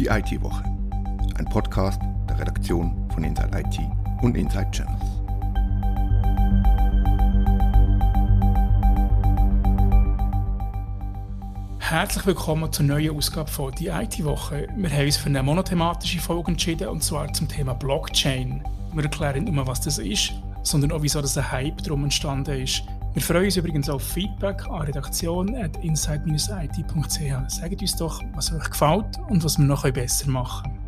Die IT-Woche. Ein Podcast der Redaktion von Inside IT und Inside Channels. Herzlich willkommen zur neuen Ausgabe von Die IT-Woche. Wir haben uns für eine monothematische Folge entschieden, und zwar zum Thema Blockchain. Wir erklären nicht nur, was das ist, sondern auch, wieso das ein Hype darum entstanden ist. Wir freuen uns übrigens auf Feedback an redaktion.inside-it.ch. Sagt uns doch, was euch gefällt und was wir noch besser machen können.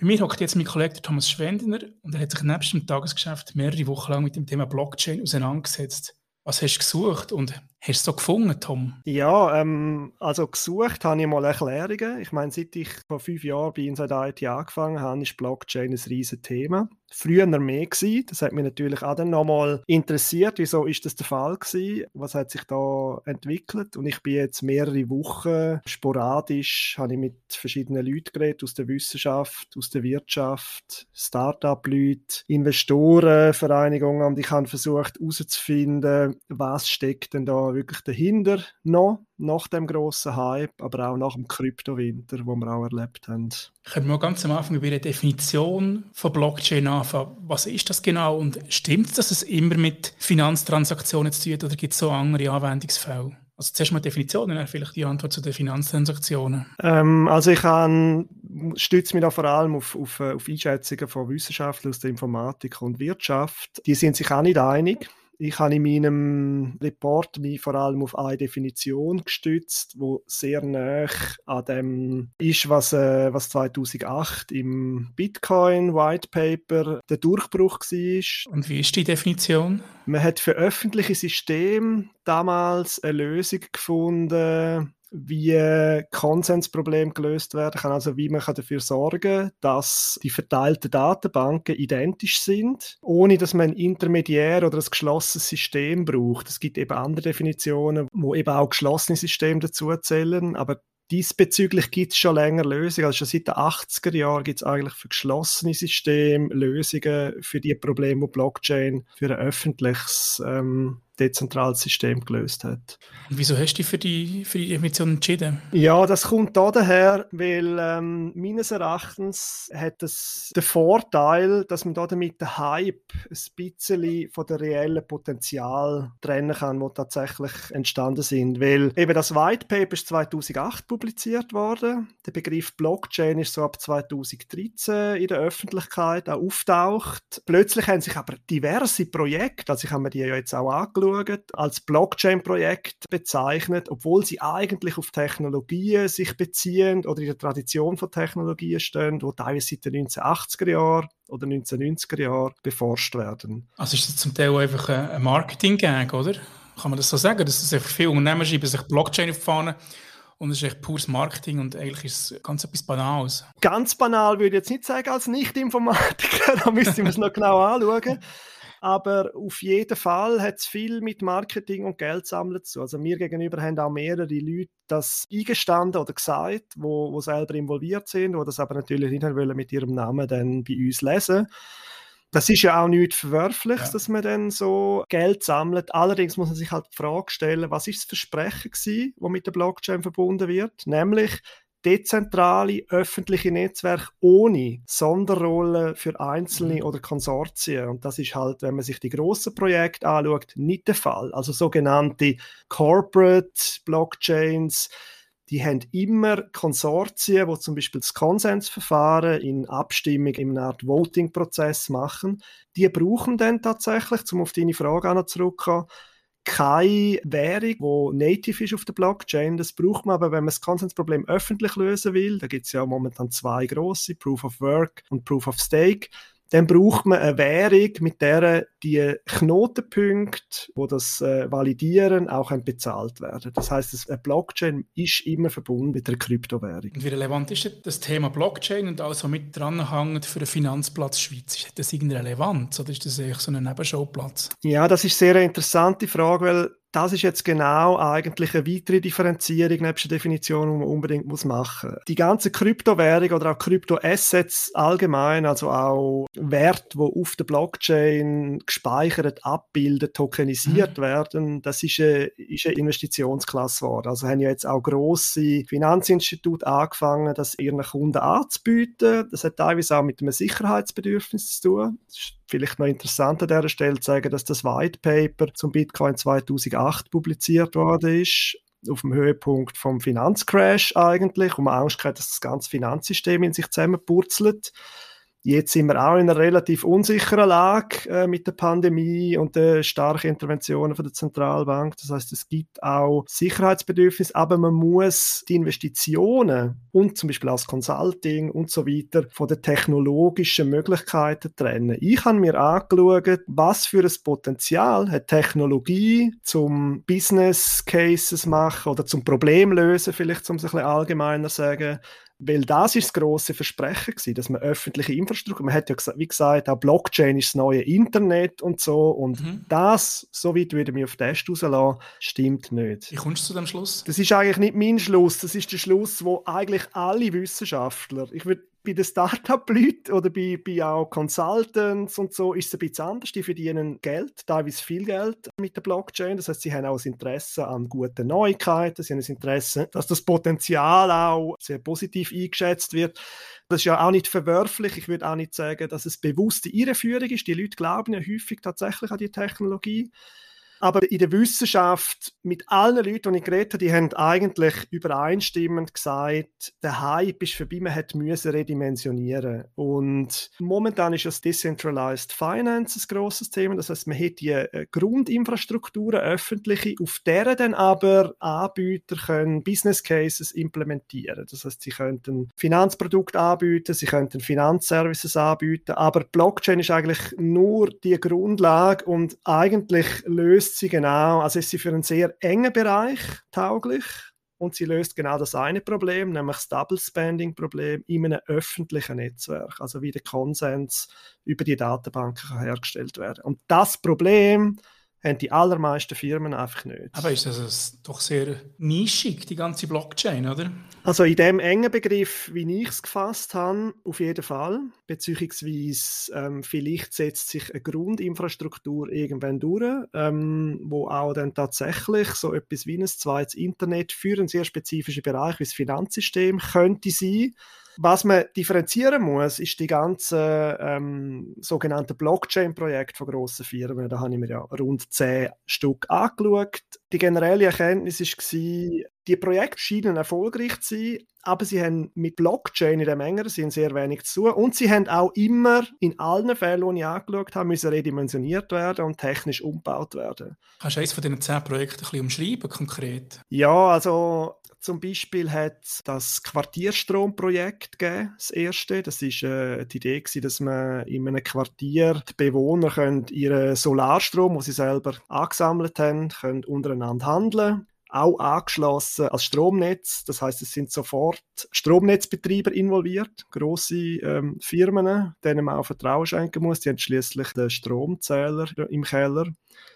Bei mir hockt jetzt mein Kollege Thomas Schwendener und er hat sich nebst dem Tagesgeschäft mehrere Wochen lang mit dem Thema Blockchain auseinandergesetzt. Was hast du gesucht und hast du so gefunden, Tom? Ja, ähm, also gesucht habe ich mal Erklärungen. Ich meine, seit ich vor fünf Jahren bei Inside IT angefangen habe, ist Blockchain ein riesiges Thema früher mehr gewesen. Das hat mich natürlich auch dann nochmal interessiert. Wieso ist das der Fall gewesen? Was hat sich da entwickelt? Und ich bin jetzt mehrere Wochen sporadisch, habe ich mit verschiedenen Leuten geredet, aus der Wissenschaft, aus der Wirtschaft, Start-up-Leute, Investorenvereinigungen und ich habe versucht herauszufinden, was steckt denn da wirklich dahinter noch nach dem grossen Hype, aber auch nach dem Kryptowinter, wo wir auch erlebt haben. Können wir ganz am Anfang über die Definition von Blockchain anfangen? Was ist das genau und stimmt es, dass es immer mit Finanztransaktionen zu tun hat oder gibt es so andere Anwendungsfälle? Also zuerst mal Definitionen, dann vielleicht die Antwort zu den Finanztransaktionen. Ähm, also ich kann, stütze mich da vor allem auf, auf, auf Einschätzungen von Wissenschaftlern aus der Informatik und Wirtschaft. Die sind sich auch nicht einig. Ich habe in meinem Report mich vor allem auf eine Definition gestützt, wo sehr nah an dem ist, was, äh, was 2008 im Bitcoin White Paper der Durchbruch war. Und wie ist die Definition? Man hat für öffentliche Systeme damals eine Lösung gefunden, wie Konsensproblem gelöst werden kann, also wie man dafür sorgen kann, dass die verteilten Datenbanken identisch sind, ohne dass man ein Intermediär oder ein geschlossenes System braucht. Es gibt eben andere Definitionen, wo eben auch geschlossene Systeme dazu zählen, aber Diesbezüglich gibt es schon länger Lösungen. Also schon seit den 80er Jahren gibt es eigentlich für geschlossene Systeme Lösungen für die Probleme, die Blockchain für ein öffentliches ähm, dezentrales System gelöst hat. Und wieso hast du dich für die, für die Definition entschieden? Ja, das kommt da daher, weil ähm, meines Erachtens hat es den Vorteil, dass man da damit den Hype ein bisschen von der reellen Potenzial trennen kann, wo tatsächlich entstanden sind. Weil eben das White Paper ist 2008 publiziert worden. Der Begriff Blockchain ist so ab 2013 in der Öffentlichkeit auch auftaucht. Plötzlich haben sich aber diverse Projekte, also ich habe mir die ja jetzt auch angeschaut, anschauen, als Blockchain-Projekt bezeichnet, obwohl sie eigentlich auf Technologien sich beziehen oder in der Tradition von Technologien stehen, die teilweise seit den 1980er Jahren oder 1990er Jahren beforscht werden. Also ist das zum Teil einfach ein Marketing-Gag, oder? Kann man das so sagen? Dass es einfach viele Unternehmen schreiben sich Blockchain auf die Fahne und es ist echt pures Marketing und eigentlich ist es ganz etwas Banales. Ganz banal würde ich jetzt nicht sagen als Nicht-Informatiker, da müsste man es noch genau anschauen. Aber auf jeden Fall hat es viel mit Marketing und Geld sammeln zu. Also mir gegenüber haben auch mehrere Leute das eingestanden oder gesagt, wo, wo selber involviert sind, wo das aber natürlich nicht wollen mit ihrem Namen dann bei uns lesen. Das ist ja auch nichts Verwerfliches, ja. dass man dann so Geld sammelt. Allerdings muss man sich halt die Frage stellen, was ist das Versprechen gewesen, das mit der Blockchain verbunden wird? Nämlich, dezentrale öffentliche Netzwerke ohne Sonderrolle für Einzelne mhm. oder Konsortien. Und das ist halt, wenn man sich die grossen Projekte anschaut, nicht der Fall. Also sogenannte Corporate Blockchains, die haben immer Konsortien, wo zum Beispiel das Konsensverfahren in Abstimmung in einer Art Voting-Prozess machen. Die brauchen dann tatsächlich, um auf deine Frage zurückzukommen, keine Währung, die native ist auf der Blockchain. Das braucht man aber, wenn man das Konsensproblem öffentlich lösen will. Da gibt es ja momentan zwei große, Proof of Work und Proof of Stake dann braucht man eine Währung, mit der die Knotenpunkte, wo das äh, validieren, auch bezahlt werden. Das heißt, eine Blockchain ist immer verbunden mit der Kryptowährung. Und wie relevant ist das Thema Blockchain und also mit dranhängend für den Finanzplatz Schweiz? Ist das irgendwie relevant oder ist das eigentlich so ein Nebenschauplatz? Ja, das ist eine sehr interessante Frage, weil das ist jetzt genau eigentlich eine weitere Differenzierung nebst der Definition, die man unbedingt muss machen muss. Die ganze Kryptowährung oder auch Kryptoassets allgemein, also auch Werte, die auf der Blockchain gespeichert, abbildet, tokenisiert mhm. werden, das ist eine, ist eine Investitionsklasse geworden. Also haben ja jetzt auch grosse Finanzinstitute angefangen, das ihren Kunden anzubieten. Das hat teilweise auch mit einem Sicherheitsbedürfnis zu tun. Das ist vielleicht noch interessant an dieser Stelle zu sagen, dass das White Paper zum Bitcoin 2008 publiziert worden ist auf dem Höhepunkt vom Finanzcrash eigentlich, und man Angst hat, dass das ganze Finanzsystem in sich zusammenpurzelt. Jetzt sind wir auch in einer relativ unsicheren Lage äh, mit der Pandemie und den starken Interventionen von der Zentralbank. Das heißt, es gibt auch Sicherheitsbedürfnisse, aber man muss die Investitionen und zum Beispiel auch das Consulting und so weiter von den technologischen Möglichkeiten trennen. Ich habe mir angeschaut, was für ein Potenzial hat Technologie zum Business Cases machen oder zum Problem lösen, vielleicht um es ein bisschen allgemeiner sagen, weil das ist das große Versprechen gewesen, dass man öffentliche Infrastruktur, man hat ja gesagt, wie gesagt, auch Blockchain ist das neue Internet und so und mhm. das, so weit würde ich mich auf den Test rauslassen, stimmt nicht. Wie kommst du zu dem Schluss? Das ist eigentlich nicht mein Schluss, das ist der Schluss, wo eigentlich alle Wissenschaftler, ich würde bei den Startup-Leuten oder bei, bei auch Consultants und so ist es ein bisschen anders. Die verdienen Geld, teilweise viel Geld mit der Blockchain. Das heißt, sie haben auch ein Interesse an guten Neuigkeiten, sie haben ein Interesse, dass das Potenzial auch sehr positiv eingeschätzt wird. Das ist ja auch nicht verwerflich. Ich würde auch nicht sagen, dass es bewusste Irreführung ist. Die Leute glauben ja häufig tatsächlich an die Technologie. Aber in der Wissenschaft, mit allen Leuten, die ich geredet habe, die haben eigentlich übereinstimmend gesagt, der Hype ist vorbei, man hat müssen redimensionieren. Und momentan ist das Decentralized Finance ein grosses Thema. Das heißt, man hat die äh, Grundinfrastrukturen, öffentliche, auf deren dann aber Anbieter können Business Cases implementieren. Das heißt, sie könnten Finanzprodukte anbieten, sie könnten Finanzservices anbieten, aber Blockchain ist eigentlich nur die Grundlage und eigentlich löst löst sie genau, also ist sie für einen sehr engen Bereich tauglich und sie löst genau das eine Problem, nämlich das Double Spending Problem in einem öffentlichen Netzwerk, also wie der Konsens über die Datenbanken hergestellt werden. Und das Problem haben die allermeisten Firmen einfach nicht. Aber ist das also doch sehr nischig, die ganze Blockchain, oder? Also in dem engen Begriff, wie ich es gefasst habe, auf jeden Fall. Beziehungsweise ähm, vielleicht setzt sich eine Grundinfrastruktur irgendwann durch, ähm, wo auch dann tatsächlich so etwas wie ein zweites Internet für einen sehr spezifischen Bereich wie das Finanzsystem könnte sein was man differenzieren muss, ist die ganzen ähm, sogenannten Blockchain-Projekte von grossen Firmen. Da habe ich mir ja rund zehn Stück angeschaut. Die generelle Erkenntnis war, die Projekte scheinen erfolgreich zu sein, aber sie haben mit Blockchain in dem engeren Sinn sehr wenig zu tun. Und sie haben auch immer in allen Fällen, die ich angeschaut habe, müssen redimensioniert werden und technisch umgebaut werden. Kannst du eines von diesen zehn Projekten ein bisschen umschreiben, konkret? Ja, also zum Beispiel hat das Quartierstromprojekt gegeben, das erste. Das ist äh, die Idee gewesen, dass man in einem Quartier die Bewohner ihren Solarstrom, den sie selber angesammelt haben, können untereinander handeln auch angeschlossen als Stromnetz. Das heißt, es sind sofort Stromnetzbetreiber involviert, große ähm, Firmen, denen man auch Vertrauen schenken muss. Die haben schließlich den Stromzähler im Keller.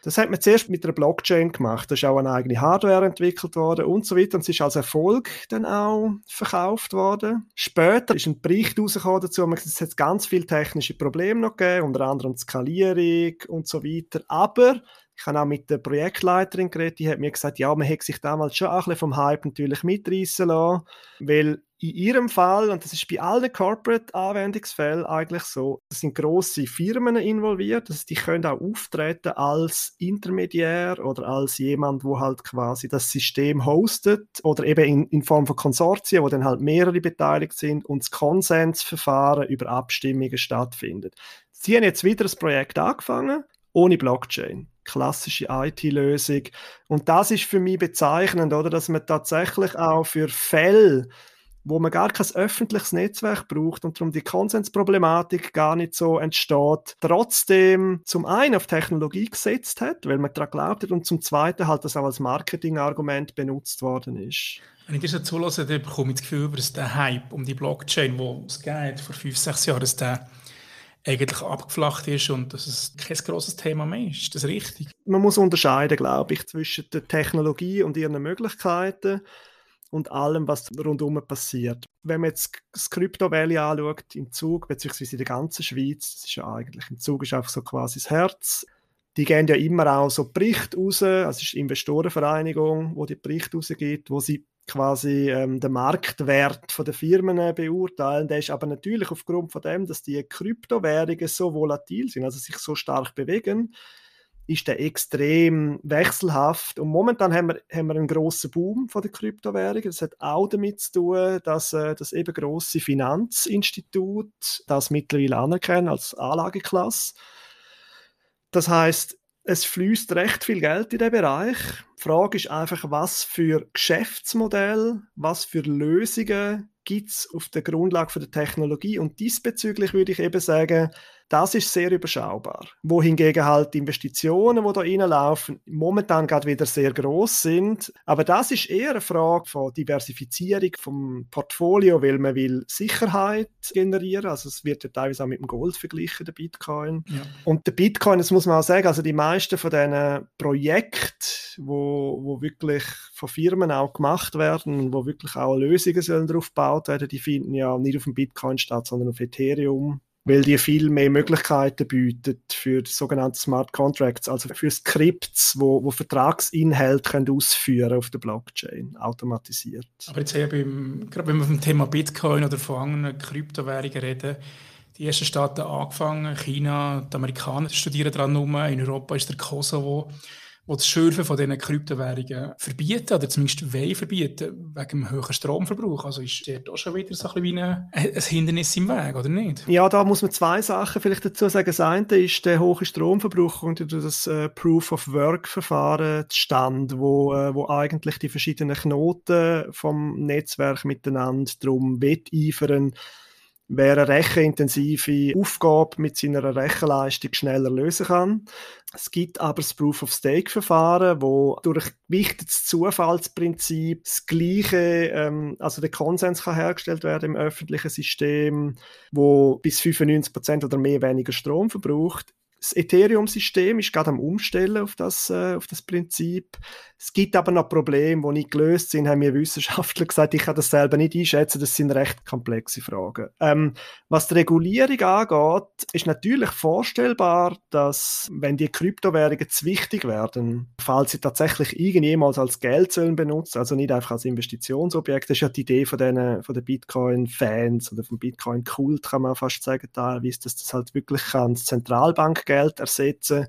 Das hat man zuerst mit einer Blockchain gemacht. Da ist auch eine eigene Hardware entwickelt worden und so weiter. Und es ist als Erfolg dann auch verkauft worden. Später ist ein Bericht rausgekommen dazu, es hat ganz viele technische Probleme noch gegeben, unter anderem Skalierung und so weiter. Aber ich habe auch mit der Projektleiterin geredet, die hat mir gesagt, ja, man hätte sich damals schon ein bisschen vom Hype natürlich mitreißen lassen, weil in ihrem Fall, und das ist bei allen Corporate-Anwendungsfällen eigentlich so, es sind grosse Firmen involviert, also die können auch auftreten als Intermediär oder als jemand, wo halt quasi das System hostet oder eben in, in Form von Konsortien, wo dann halt mehrere beteiligt sind und das Konsensverfahren über Abstimmungen stattfindet. Sie haben jetzt wieder das Projekt angefangen, ohne Blockchain klassische IT-Lösung. Und das ist für mich bezeichnend, oder, dass man tatsächlich auch für Fälle, wo man gar kein öffentliches Netzwerk braucht und darum die Konsensproblematik gar nicht so entsteht, trotzdem zum einen auf Technologie gesetzt hat, weil man daran glaubt hat, und zum zweiten halt das auch als Marketingargument benutzt worden ist. Wenn ich dir so zulasse, dann bekomme ich das Gefühl, dass der Hype um die Blockchain, wo es geht, vor fünf, sechs Jahren, dass der eigentlich abgeflacht ist und dass es kein grosses Thema mehr ist. Ist das richtig? Man muss unterscheiden, glaube ich, zwischen der Technologie und ihren Möglichkeiten und allem, was rundum passiert. Wenn man jetzt das Crypto Valley anschaut, im Zug, beziehungsweise in der ganzen Schweiz, das ist ja eigentlich, im Zug ist einfach so quasi das Herz, die geben ja immer auch so Berichte raus, also es ist die Investorenvereinigung, wo die Berichte rausgibt, wo sie quasi ähm, den Marktwert von der Firmen äh, beurteilen. Der ist aber natürlich aufgrund von dem, dass die Kryptowährungen so volatil sind, also sich so stark bewegen, ist der extrem wechselhaft. Und momentan haben wir, haben wir einen grossen Boom von der Kryptowährungen. Das hat auch damit zu tun, dass äh, das eben grosse Finanzinstitut das mittlerweile anerkennen als Anlageklasse. Das heißt, es fließt recht viel Geld in den Bereich. Die Frage ist einfach, was für Geschäftsmodell, was für Lösungen gibt es auf der Grundlage der Technologie. Und diesbezüglich würde ich eben sagen, das ist sehr überschaubar. Wohingegen halt die Investitionen, die da reinlaufen, momentan gerade wieder sehr groß sind. Aber das ist eher eine Frage von Diversifizierung vom Portfolio, weil man will Sicherheit generieren. Also es wird ja teilweise auch mit dem Gold verglichen, der Bitcoin. Ja. Und der Bitcoin, das muss man auch sagen, also die meisten von diesen Projekten, wo, wo wirklich von Firmen auch gemacht werden, wo wirklich auch Lösungen sollen darauf gebaut werden, die finden ja nicht auf dem Bitcoin statt, sondern auf Ethereum weil die viel mehr Möglichkeiten bieten für sogenannte Smart Contracts, also für Skripts, wo, wo Vertragsinhalte können ausführen auf der Blockchain, automatisiert. Aber jetzt eben, gerade wenn wir vom Thema Bitcoin oder von anderen Kryptowährungen reden, die ersten Staaten angefangen, China, die Amerikaner studieren daran rum, in Europa ist der Kosovo die das Schürfen von diesen Kryptowährungen verbieten oder zumindest wollen verbieten, wegen dem hohen Stromverbrauch. Also ist dort auch schon wieder so ein, bisschen ein, ein Hindernis im Weg, oder nicht? Ja, da muss man zwei Sachen vielleicht dazu sagen. Das eine ist der hohe Stromverbrauch und das äh, Proof-of-Work-Verfahren zustande, wo, äh, wo eigentlich die verschiedenen Knoten vom Netzwerk miteinander darum wetteifern, wer eine rechenintensive Aufgabe mit seiner Rechenleistung schneller lösen kann. Es gibt aber das Proof-of-Stake-Verfahren, wo durch gewichtetes Zufallsprinzip das gleiche, ähm, also der Konsens kann hergestellt werden im öffentlichen System, wo bis 95% oder mehr weniger Strom verbraucht das Ethereum-System ist gerade am Umstellen auf das, äh, auf das Prinzip. Es gibt aber noch Probleme, die nicht gelöst sind, haben mir Wissenschaftler gesagt. Ich kann das selber nicht einschätzen. Das sind recht komplexe Fragen. Ähm, was die Regulierung angeht, ist natürlich vorstellbar, dass, wenn die Kryptowährungen zu wichtig werden, falls sie tatsächlich irgendjemals als Geld sollen benutzen, also nicht einfach als Investitionsobjekt, das ist ja die Idee von den, von den Bitcoin-Fans oder vom Bitcoin-Kult, kann man fast sagen, teilweise, dass das halt wirklich kann, das Zentralbank Geld ersetzen.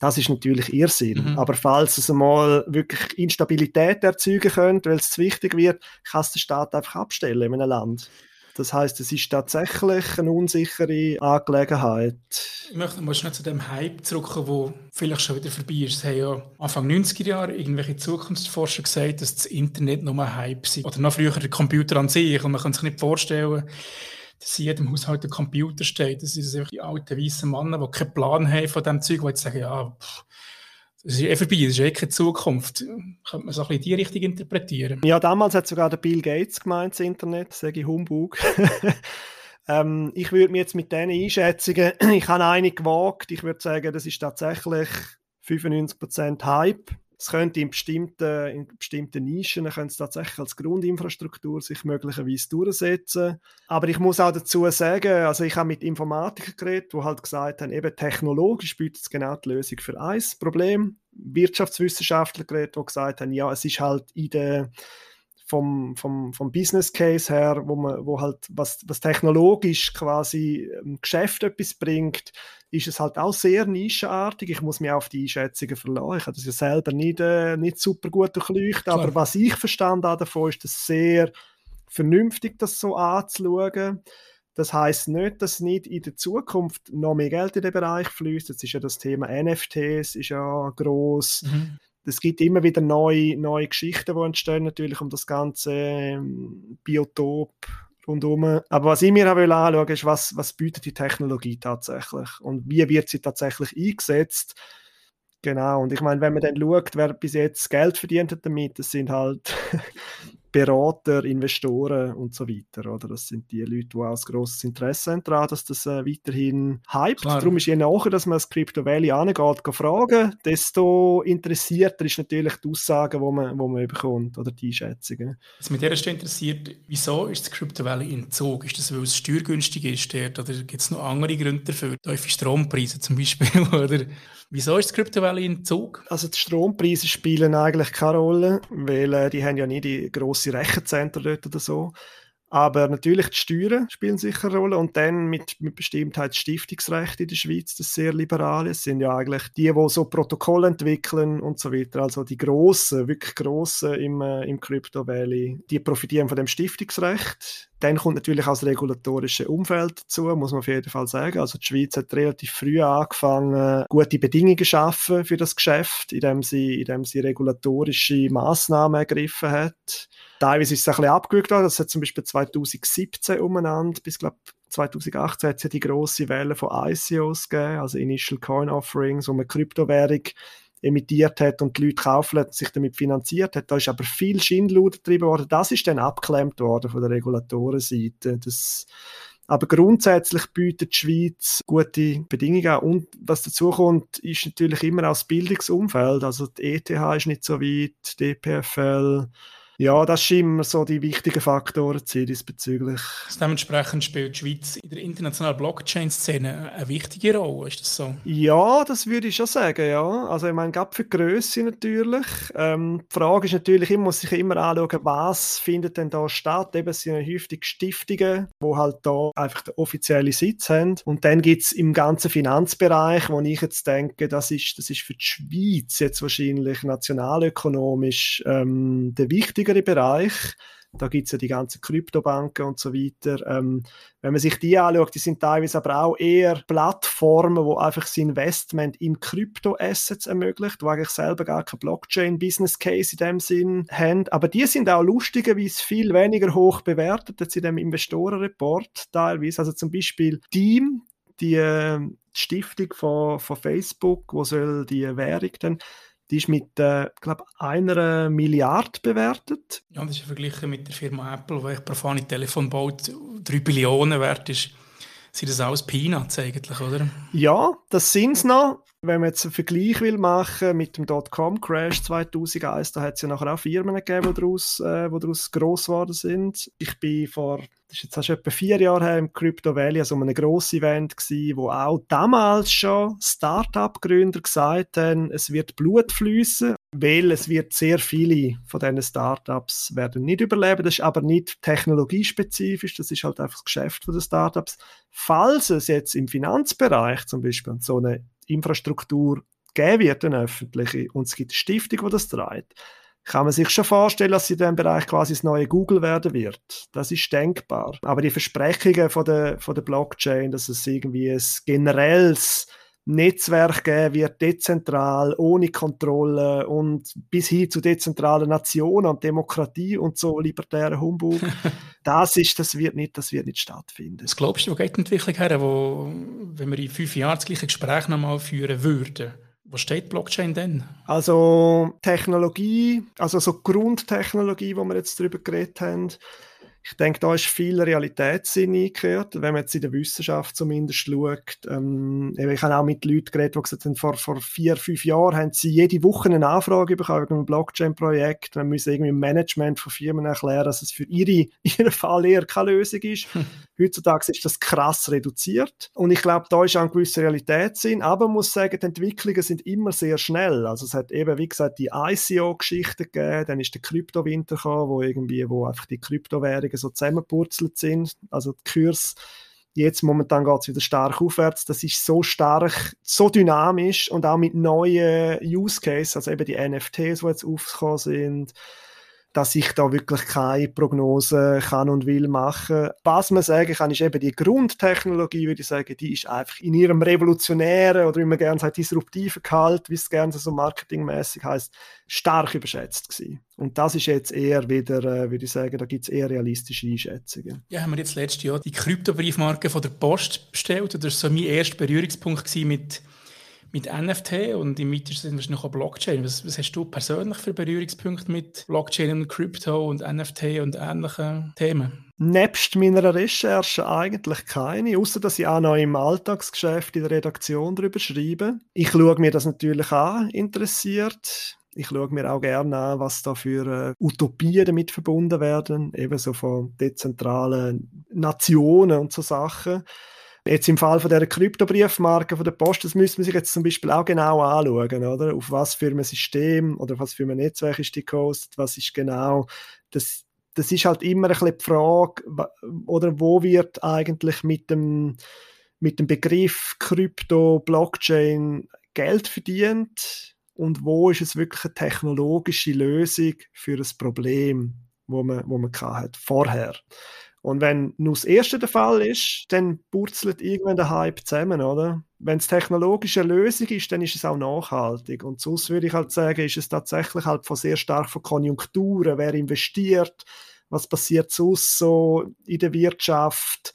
Das ist natürlich Irrsinn. Mhm. Aber falls es einmal wirklich Instabilität erzeugen könnte, weil es zu wichtig wird, kann es der Staat einfach abstellen in einem Land. Das heißt, es ist tatsächlich eine unsichere Angelegenheit. Ich möchte mal schnell zu dem Hype zurückkommen, der vielleicht schon wieder vorbei ist. Es haben ja Anfang 90er Jahre irgendwelche Zukunftsforscher gesagt, dass das Internet nur ein Hype ist. Oder noch früher der Computer an sich. Und man kann sich nicht vorstellen, dass in jedem Haushalt ein Computer steht. Das sind einfach die alten weißen Männer, die keinen Plan haben von dem Zeug, die sagen, ja, pff, das ist eh vorbei, das ist eh keine Zukunft. Könnte man so ein in die Richtung interpretieren? Ja, damals hat sogar der Bill Gates gemeint, das Internet, sage ich Humbug. ähm, ich würde mir jetzt mit diesen Einschätzungen, ich habe eine gewagt, ich würde sagen, das ist tatsächlich 95% Hype es könnte in bestimmten, in bestimmten Nischen könnte es tatsächlich als Grundinfrastruktur sich möglicherweise durchsetzen. Aber ich muss auch dazu sagen, also ich habe mit Informatikern geredet, die halt gesagt haben, eben technologisch bietet es genau die Lösung für ein Problem. Wirtschaftswissenschaftler geredet, die gesagt haben, ja, es ist halt in der vom, vom, vom Business Case her, wo man, wo halt was, was technologisch quasi im Geschäft etwas bringt, ist es halt auch sehr nischenartig. Ich muss mich auf die Einschätzungen verlassen. Ich habe das ja selber nicht, äh, nicht super gut durchleuchtet, aber was ich verstanden habe davon, ist es sehr vernünftig, das so anzuschauen. Das heißt nicht, dass nicht in der Zukunft noch mehr Geld in den Bereich fließt. Jetzt ist ja das Thema NFTs ist ja groß. Mhm. Es gibt immer wieder neue, neue Geschichten, die entstehen natürlich um das ganze ähm, Biotop rundherum. Aber was ich mir auch anschauen will, ist, was, was bietet die Technologie tatsächlich und wie wird sie tatsächlich eingesetzt. Genau, und ich meine, wenn man dann schaut, wer bis jetzt Geld verdient hat damit, das sind halt Berater, Investoren und so weiter. Oder? Das sind die Leute, die auch ein grosses Interesse haben daran, dass das äh, weiterhin hypt. Klar. Darum ist je nachher, dass man das Crypto Valley angeht, fragen, desto interessierter ist natürlich die Aussagen, die man, wo man bekommt oder die Einschätzungen. Was mich erst interessiert, wieso ist das Crypto Valley in Zug? Ist das, weil es steuergünstig ist dort, oder gibt es noch andere Gründe dafür? Tiefe Strompreise zum Beispiel, oder? Wieso ist das Crypto Valley in Zug? Also die Strompreise spielen eigentlich keine Rolle, weil äh, die haben ja nie die grosse Rechenzentren dort oder so. Aber natürlich die Steuern spielen sicher eine Rolle und dann mit, mit Bestimmtheit Stiftungsrecht in der Schweiz, das sehr liberal ist, sind ja eigentlich die, die so Protokolle entwickeln und so weiter. Also die Grossen, wirklich Grossen im, äh, im Crypto Valley, die profitieren von dem Stiftungsrecht. Dann kommt natürlich auch das regulatorische Umfeld dazu, muss man auf jeden Fall sagen. Also die Schweiz hat relativ früh angefangen, gute Bedingungen zu schaffen für das Geschäft, indem sie, indem sie regulatorische Maßnahmen ergriffen hat Teilweise ist es ein bisschen abgerückt worden. Das hat zum Beispiel 2017 umeinander bis, glaube 2018 hat es ja die grosse Welle von ICOs gegeben, also Initial Coin Offerings, wo man Kryptowährung emittiert hat und die Leute kaufen und sich damit finanziert hat. Da ist aber viel Schindluder getrieben worden. Das ist dann abgeklemmt worden von der Regulatorenseite. Das aber grundsätzlich bietet die Schweiz gute Bedingungen. Und was dazu kommt, ist natürlich immer auch das Bildungsumfeld. Also die ETH ist nicht so weit, die DPFL, ja, das scheinen so die wichtigen Faktoren zu sein diesbezüglich. Dementsprechend spielt die Schweiz in der internationalen Blockchain-Szene eine wichtige Rolle, ist das so? Ja, das würde ich schon sagen, ja. Also ich meine, gerade für die Grösse natürlich. Ähm, die Frage ist natürlich, ich muss sich immer anschauen, was findet denn da statt. Eben, es sind häufig Stiftungen, die halt da einfach den offiziellen Sitz haben. Und dann gibt es im ganzen Finanzbereich, wo ich jetzt denke, das ist, das ist für die Schweiz jetzt wahrscheinlich nationalökonomisch ähm, der wichtige günstigere Bereich. Da gibt es ja die ganzen Kryptobanken und so weiter. Ähm, wenn man sich die anschaut, die sind teilweise aber auch eher Plattformen, wo einfach das Investment in Kryptoassets ermöglicht, wo eigentlich selber gar kein Blockchain-Business-Case in dem Sinn haben. Aber die sind auch lustigerweise viel weniger hoch bewertet als in dem Investorenreport teilweise. Also zum Beispiel Team, die, äh, die Stiftung von, von Facebook, wo soll die Währung dann die ist mit, äh, glaube einer Milliarde bewertet. Ja, das ist verglichen mit der Firma Apple, die pro Fahne Telefon baut, 3 Billionen wert ist. Sind das alles Peanuts eigentlich, oder? Ja, das sind es noch. Wenn man jetzt einen Vergleich will machen mit dem Dotcom-Crash 2001, da hat es ja nachher auch Firmen gegeben, die daraus, äh, gross geworden sind. Ich bin vor das ist jetzt schon etwa vier Jahre her im Crypto Valley, also ein grosses Event gewesen, wo auch damals schon Start-up-Gründer gesagt haben, es wird Blut fließen, weil es wird sehr viele von diesen Startups werden nicht überleben. Das ist aber nicht technologiespezifisch, das ist halt einfach das Geschäft der Startups. Falls es jetzt im Finanzbereich zum Beispiel so eine Infrastruktur geben wird, eine öffentliche, und es gibt eine Stiftung, die das treibt, kann man sich schon vorstellen, dass sie in diesem Bereich quasi das neue Google werden wird. Das ist denkbar. Aber die Versprechungen von der, von der Blockchain, dass es irgendwie ein generelles Netzwerk geben wird, dezentral, ohne Kontrolle und bis hin zu dezentralen Nationen und Demokratie und so libertären Humbug. das ist, das wird nicht, das wird nicht stattfinden. Was glaubst du, wo geht die Entwicklung her, wo, wenn wir in fünf Jahren das gleiche Gespräch nochmal führen würden? Wo steht Blockchain denn? Also Technologie, also so Grundtechnologie, wo wir jetzt darüber geredet haben, ich denke, da ist viel Realitätssinn eingekehrt, wenn man jetzt in der Wissenschaft zumindest schaut. Ähm, ich habe auch mit Leuten geredet, die gesagt haben, vor, vor vier, fünf Jahren haben sie jede Woche eine Anfrage bekommen wegen einem Blockchain-Projekt. Man muss irgendwie im Management von Firmen erklären, dass es für ihre, ihren Fall eher keine Lösung ist. Heutzutage ist das krass reduziert. Und ich glaube, da ist auch ein gewisser Realitätssinn. Aber man muss sagen, die Entwicklungen sind immer sehr schnell. Also es hat eben, wie gesagt, die ICO-Geschichte gegeben, dann ist der Kryptowinter gekommen, wo irgendwie, wo einfach die Kryptowährungen so zusammengepurzelt sind. Also die Kurs Jetzt momentan geht es wieder stark aufwärts. Das ist so stark, so dynamisch und auch mit neuen Use Cases, also eben die NFTs, die jetzt aufgekommen sind, dass ich da wirklich keine Prognose kann und will machen. Was man sagen kann, ist eben die Grundtechnologie, würde ich sagen, die ist einfach in ihrem revolutionären oder wie man gerne sagt, disruptiven Gehalt, wie es gerne so marketingmäßig heißt, stark überschätzt gewesen. Und das ist jetzt eher wieder, äh, würde ich sagen, da gibt es eher realistische Einschätzungen. Ja, haben wir jetzt letztes Jahr die Kryptobriefmarke von der Post bestellt. Das war so mein erster Berührungspunkt mit mit NFT und im weitesten Sinne auch Blockchain. Was, was, hast du persönlich für Berührungspunkte mit Blockchain und Crypto und NFT und ähnlichen Themen? Nebst meiner Recherche eigentlich keine, außer dass ich auch noch im Alltagsgeschäft in der Redaktion darüber schreibe. Ich schaue mir das natürlich an, interessiert. Ich schaue mir auch gerne an, was da für äh, Utopien damit verbunden werden, ebenso von dezentralen Nationen und so Sachen. Jetzt im Fall von der Kryptobriefmarke von der Post, das müsste man sich jetzt zum Beispiel auch genau anschauen, oder? Auf was für ein System oder was für ein Netzwerk ist die gehostet, was ist genau das das ist halt immer ein bisschen die Frage, oder wo wird eigentlich mit dem, mit dem Begriff Krypto, Blockchain Geld verdient und wo ist es wirklich eine technologische Lösung für ein Problem, wo man, wo man hat vorher. Und wenn nur das erste der Fall ist, dann purzelt irgendwann der Hype zusammen, oder? Wenn es technologische Lösung ist, dann ist es auch nachhaltig. Und sonst würde ich halt sagen, ist es tatsächlich halt von sehr stark von Konjunkturen, wer investiert, was passiert sonst so in der Wirtschaft,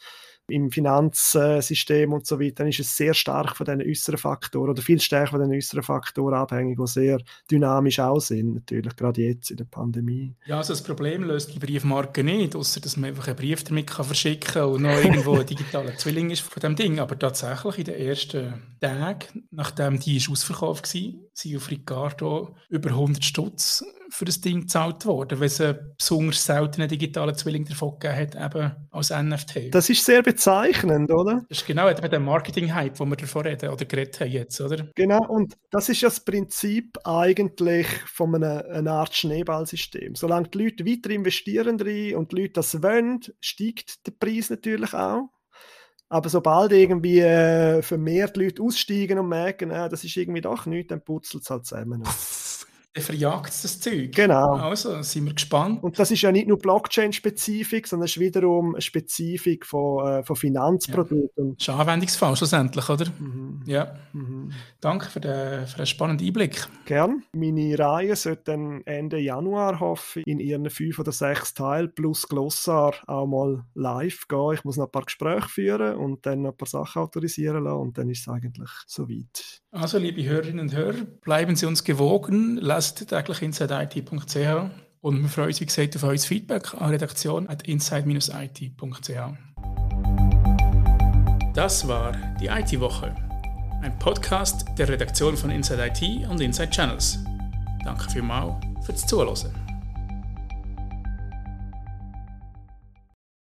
im Finanzsystem und so weiter, dann ist es sehr stark von diesen äußeren Faktoren oder viel stärker von den äußeren Faktoren abhängig, die sehr dynamisch auch sind, natürlich, gerade jetzt in der Pandemie. Ja, also das Problem löst die Briefmarke nicht, außer dass man einfach einen Brief damit kann verschicken kann und noch irgendwo ein digitaler Zwilling ist von dem Ding. Aber tatsächlich in den ersten Tagen, nachdem die ist ausverkauft war, sind auf Ricardo über 100 Stutz für das Ding gezahlt worden, weil es einen besonders seltenen digitalen Zwilling davon gegeben hat, eben als NFT. Das ist sehr bezeichnend, oder? Das ist genau der Marketing-Hype, wo wir davor reden oder geredet haben jetzt, oder? Genau, und das ist ja das Prinzip eigentlich von einem, einer Art Schneeballsystem. Solange die Leute weiter investieren rein und die Leute das wollen, steigt der Preis natürlich auch. Aber sobald irgendwie äh, vermehrt Leute aussteigen und merken, äh, das ist irgendwie doch nichts, dann putzelt es halt zusammen. Der verjagt das Zeug. Genau. Also sind wir gespannt. Und das ist ja nicht nur Blockchain-Spezifik, sondern es ist wiederum eine Spezifik von, äh, von Finanzprodukten. Ja. Das ist ein Anwendungsfall schlussendlich, oder? Mhm. Ja. Mhm. Danke für den, für den spannenden Einblick. Gern. Meine Reihe sollte dann Ende Januar, hoffe in ihren fünf oder sechs Teilen plus Glossar auch mal live gehen. Ich muss noch ein paar Gespräche führen und dann noch ein paar Sachen autorisieren lassen und dann ist es eigentlich soweit. Also, liebe Hörerinnen und Hörer, bleiben Sie uns gewogen, lasst täglich insideit.ch und wir freuen uns, wie gesagt, auf euer Feedback an redaktion.inside-it.ch. Das war die IT-Woche, ein Podcast der Redaktion von Inside IT und Inside Channels. Danke vielmals fürs Zuhören.